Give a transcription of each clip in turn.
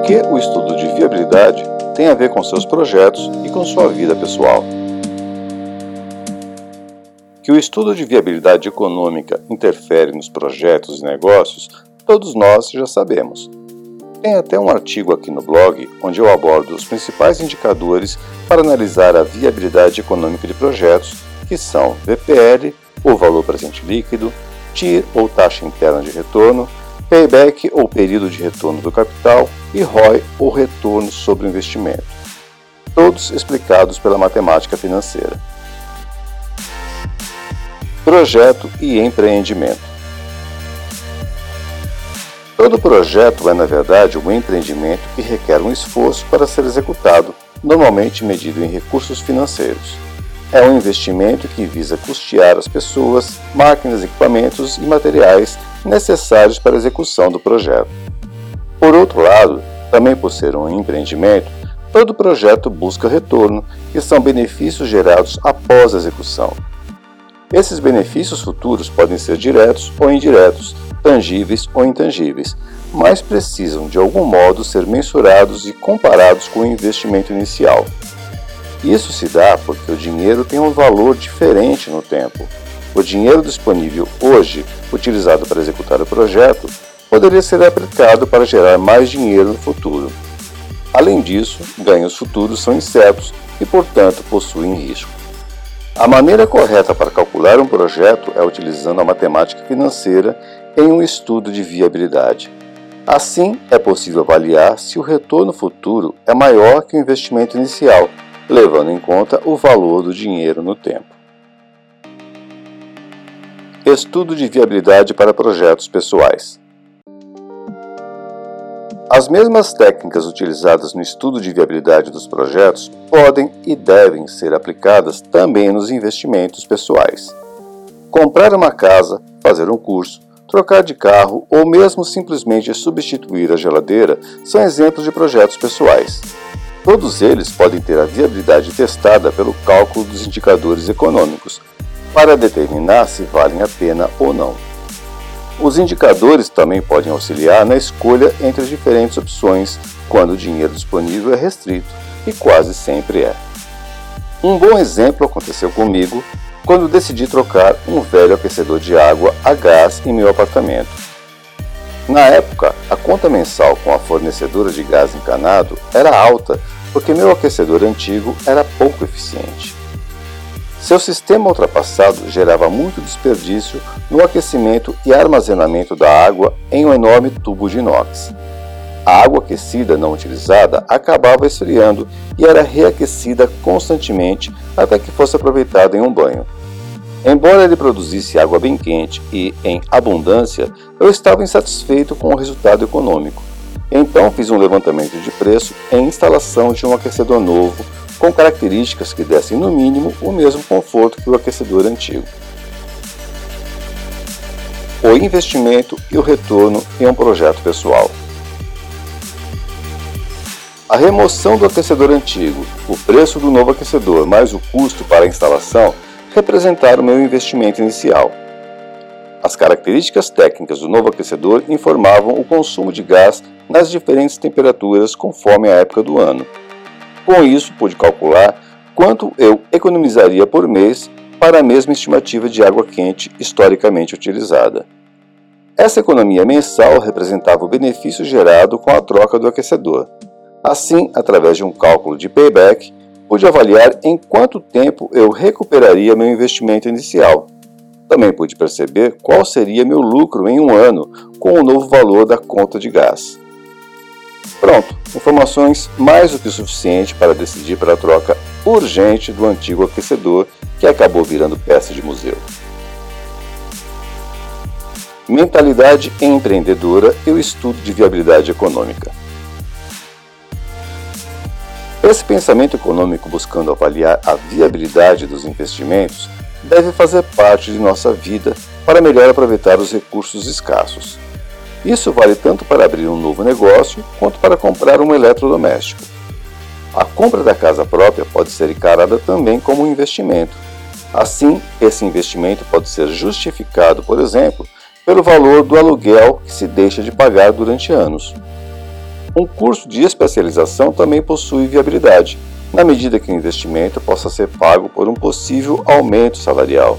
O que o estudo de viabilidade tem a ver com seus projetos e com sua vida pessoal? Que o estudo de viabilidade econômica interfere nos projetos e negócios, todos nós já sabemos. Tem até um artigo aqui no blog onde eu abordo os principais indicadores para analisar a viabilidade econômica de projetos, que são VPL, o valor presente líquido, TIR ou taxa interna de retorno, payback ou período de retorno do capital e ROI ou retorno sobre o investimento. Todos explicados pela matemática financeira. Projeto e empreendimento. Todo projeto é, na verdade, um empreendimento que requer um esforço para ser executado, normalmente medido em recursos financeiros. É um investimento que visa custear as pessoas, máquinas, equipamentos e materiais necessários para a execução do projeto. Por outro lado, também por ser um empreendimento, todo projeto busca retorno, que são benefícios gerados após a execução. Esses benefícios futuros podem ser diretos ou indiretos, tangíveis ou intangíveis, mas precisam de algum modo ser mensurados e comparados com o investimento inicial. Isso se dá porque o dinheiro tem um valor diferente no tempo. O dinheiro disponível hoje, utilizado para executar o projeto, poderia ser aplicado para gerar mais dinheiro no futuro. Além disso, ganhos futuros são incertos e, portanto, possuem risco. A maneira correta para calcular um projeto é utilizando a matemática financeira em um estudo de viabilidade. Assim, é possível avaliar se o retorno futuro é maior que o investimento inicial, levando em conta o valor do dinheiro no tempo. Estudo de viabilidade para projetos pessoais. As mesmas técnicas utilizadas no estudo de viabilidade dos projetos podem e devem ser aplicadas também nos investimentos pessoais. Comprar uma casa, fazer um curso, trocar de carro ou mesmo simplesmente substituir a geladeira são exemplos de projetos pessoais. Todos eles podem ter a viabilidade testada pelo cálculo dos indicadores econômicos, para determinar se valem a pena ou não. Os indicadores também podem auxiliar na escolha entre as diferentes opções quando o dinheiro disponível é restrito, e quase sempre é. Um bom exemplo aconteceu comigo quando decidi trocar um velho aquecedor de água a gás em meu apartamento. Na época, a conta mensal com a fornecedora de gás encanado era alta porque meu aquecedor antigo era pouco eficiente. Seu sistema ultrapassado gerava muito desperdício no aquecimento e armazenamento da água em um enorme tubo de inox. A água aquecida não utilizada acabava esfriando e era reaquecida constantemente até que fosse aproveitada em um banho. Embora ele produzisse água bem quente e em abundância, eu estava insatisfeito com o resultado econômico. Então fiz um levantamento de preço em instalação de um aquecedor novo com características que dessem no mínimo o mesmo conforto que o aquecedor antigo. O investimento e o retorno em um projeto pessoal. A remoção do aquecedor antigo, o preço do novo aquecedor mais o custo para a instalação representar o meu investimento inicial. As características técnicas do novo aquecedor informavam o consumo de gás nas diferentes temperaturas conforme a época do ano. Com isso, pude calcular quanto eu economizaria por mês para a mesma estimativa de água quente historicamente utilizada. Essa economia mensal representava o benefício gerado com a troca do aquecedor. Assim, através de um cálculo de payback, pude avaliar em quanto tempo eu recuperaria meu investimento inicial. Também pude perceber qual seria meu lucro em um ano com o novo valor da conta de gás. Pronto, informações mais do que suficiente para decidir pela troca urgente do antigo aquecedor que acabou virando peça de museu. Mentalidade empreendedora e o estudo de viabilidade econômica. Esse pensamento econômico buscando avaliar a viabilidade dos investimentos deve fazer parte de nossa vida para melhor aproveitar os recursos escassos. Isso vale tanto para abrir um novo negócio quanto para comprar um eletrodoméstico. A compra da casa própria pode ser encarada também como um investimento. Assim, esse investimento pode ser justificado, por exemplo, pelo valor do aluguel que se deixa de pagar durante anos. Um curso de especialização também possui viabilidade, na medida que o investimento possa ser pago por um possível aumento salarial.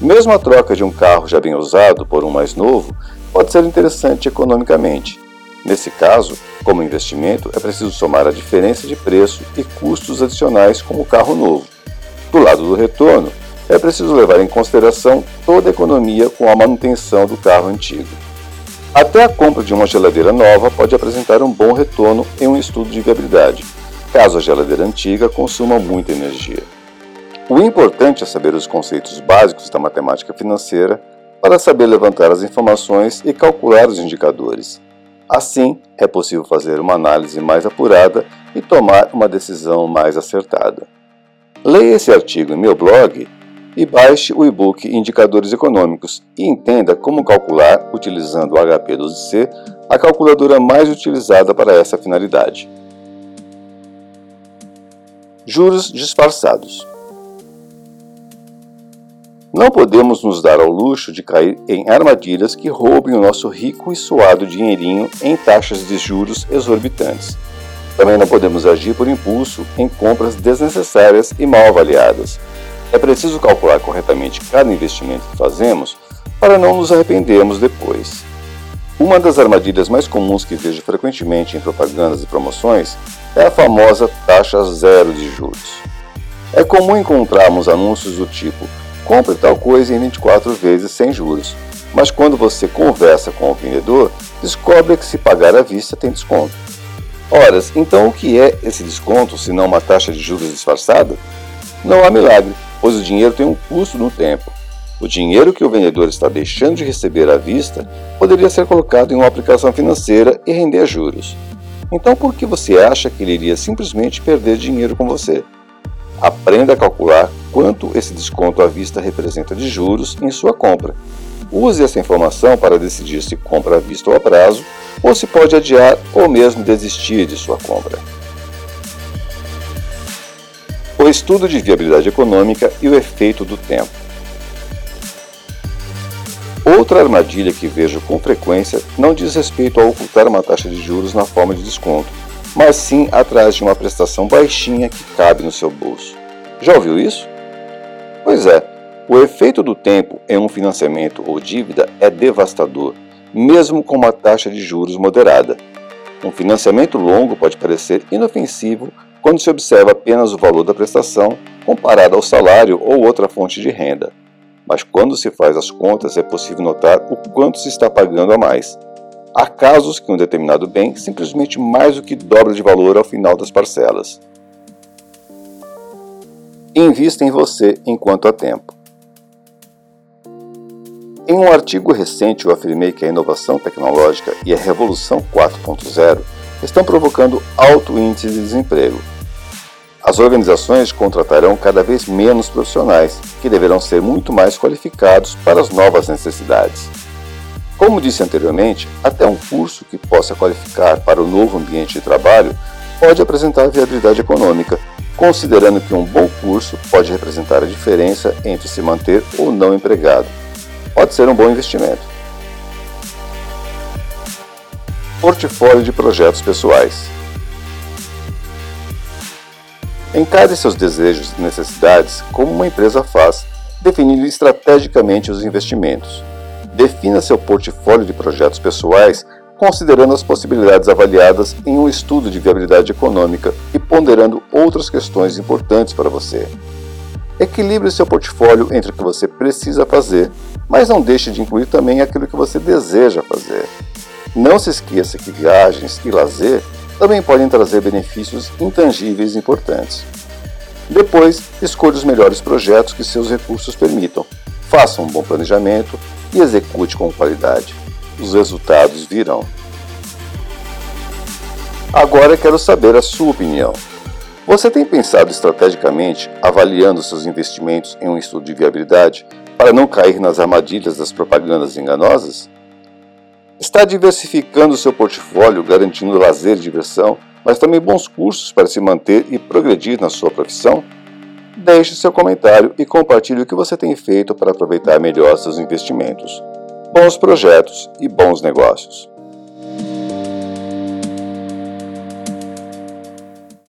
Mesmo a troca de um carro já bem usado por um mais novo pode ser interessante economicamente. Nesse caso, como investimento, é preciso somar a diferença de preço e custos adicionais com o carro novo. Do lado do retorno, é preciso levar em consideração toda a economia com a manutenção do carro antigo. Até a compra de uma geladeira nova pode apresentar um bom retorno em um estudo de viabilidade, caso a geladeira antiga consuma muita energia. O importante é saber os conceitos básicos da matemática financeira para saber levantar as informações e calcular os indicadores. Assim, é possível fazer uma análise mais apurada e tomar uma decisão mais acertada. Leia esse artigo em meu blog e baixe o e-book Indicadores Econômicos e entenda como calcular, utilizando o HP12C, a calculadora mais utilizada para essa finalidade. Juros disfarçados. Não podemos nos dar ao luxo de cair em armadilhas que roubem o nosso rico e suado dinheirinho em taxas de juros exorbitantes. Também não podemos agir por impulso em compras desnecessárias e mal avaliadas. É preciso calcular corretamente cada investimento que fazemos para não nos arrependermos depois. Uma das armadilhas mais comuns que vejo frequentemente em propagandas e promoções é a famosa taxa zero de juros. É comum encontrarmos anúncios do tipo compre tal coisa em 24 vezes sem juros. Mas quando você conversa com o vendedor, descobre que se pagar à vista tem desconto. Ora, então o que é esse desconto se não uma taxa de juros disfarçada? Não há milagre, pois o dinheiro tem um custo no tempo. O dinheiro que o vendedor está deixando de receber à vista poderia ser colocado em uma aplicação financeira e render juros. Então por que você acha que ele iria simplesmente perder dinheiro com você? Aprenda a calcular quanto esse desconto à vista representa de juros em sua compra. Use essa informação para decidir se compra à vista ou a prazo, ou se pode adiar ou mesmo desistir de sua compra. O estudo de viabilidade econômica e o efeito do tempo. Outra armadilha que vejo com frequência não diz respeito a ocultar uma taxa de juros na forma de desconto, mas sim atrás de uma prestação baixinha que cabe no seu bolso. Já ouviu isso? Pois é, o efeito do tempo em um financiamento ou dívida é devastador, mesmo com uma taxa de juros moderada. Um financiamento longo pode parecer inofensivo quando se observa apenas o valor da prestação comparado ao salário ou outra fonte de renda. Mas quando se faz as contas, é possível notar o quanto se está pagando a mais, Há casos que um determinado bem simplesmente mais do que dobra de valor ao final das parcelas. Invista em você enquanto há tempo. Em um artigo recente, eu afirmei que a inovação tecnológica e a revolução 4.0 estão provocando alto índice de desemprego. As organizações contratarão cada vez menos profissionais, que deverão ser muito mais qualificados para as novas necessidades. Como disse anteriormente, até um curso que possa qualificar para o novo ambiente de trabalho pode apresentar viabilidade econômica, considerando que um bom curso pode representar a diferença entre se manter ou não empregado. Pode ser um bom investimento. Portfólio de projetos pessoais. Encare seus desejos e necessidades como uma empresa faz, definindo estrategicamente os investimentos. Defina seu portfólio de projetos pessoais considerando as possibilidades avaliadas em um estudo de viabilidade econômica e ponderando outras questões importantes para você. Equilibre seu portfólio entre o que você precisa fazer, mas não deixe de incluir também aquilo que você deseja fazer. Não se esqueça que viagens e lazer também podem trazer benefícios intangíveis importantes. Depois, escolha os melhores projetos que seus recursos permitam. Faça um bom planejamento e execute com qualidade. Os resultados virão. Agora quero saber a sua opinião. Você tem pensado estrategicamente, avaliando seus investimentos em um estudo de viabilidade, para não cair nas armadilhas das propagandas enganosas? Está diversificando seu portfólio, garantindo lazer e diversão, mas também bons cursos para se manter e progredir na sua profissão? Deixe seu comentário e compartilhe o que você tem feito para aproveitar melhor seus investimentos. Bons projetos e bons negócios.